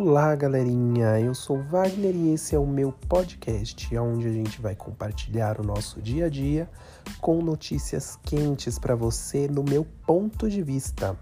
Olá, galerinha. Eu sou Wagner e esse é o meu podcast, onde a gente vai compartilhar o nosso dia a dia com notícias quentes para você no meu ponto de vista.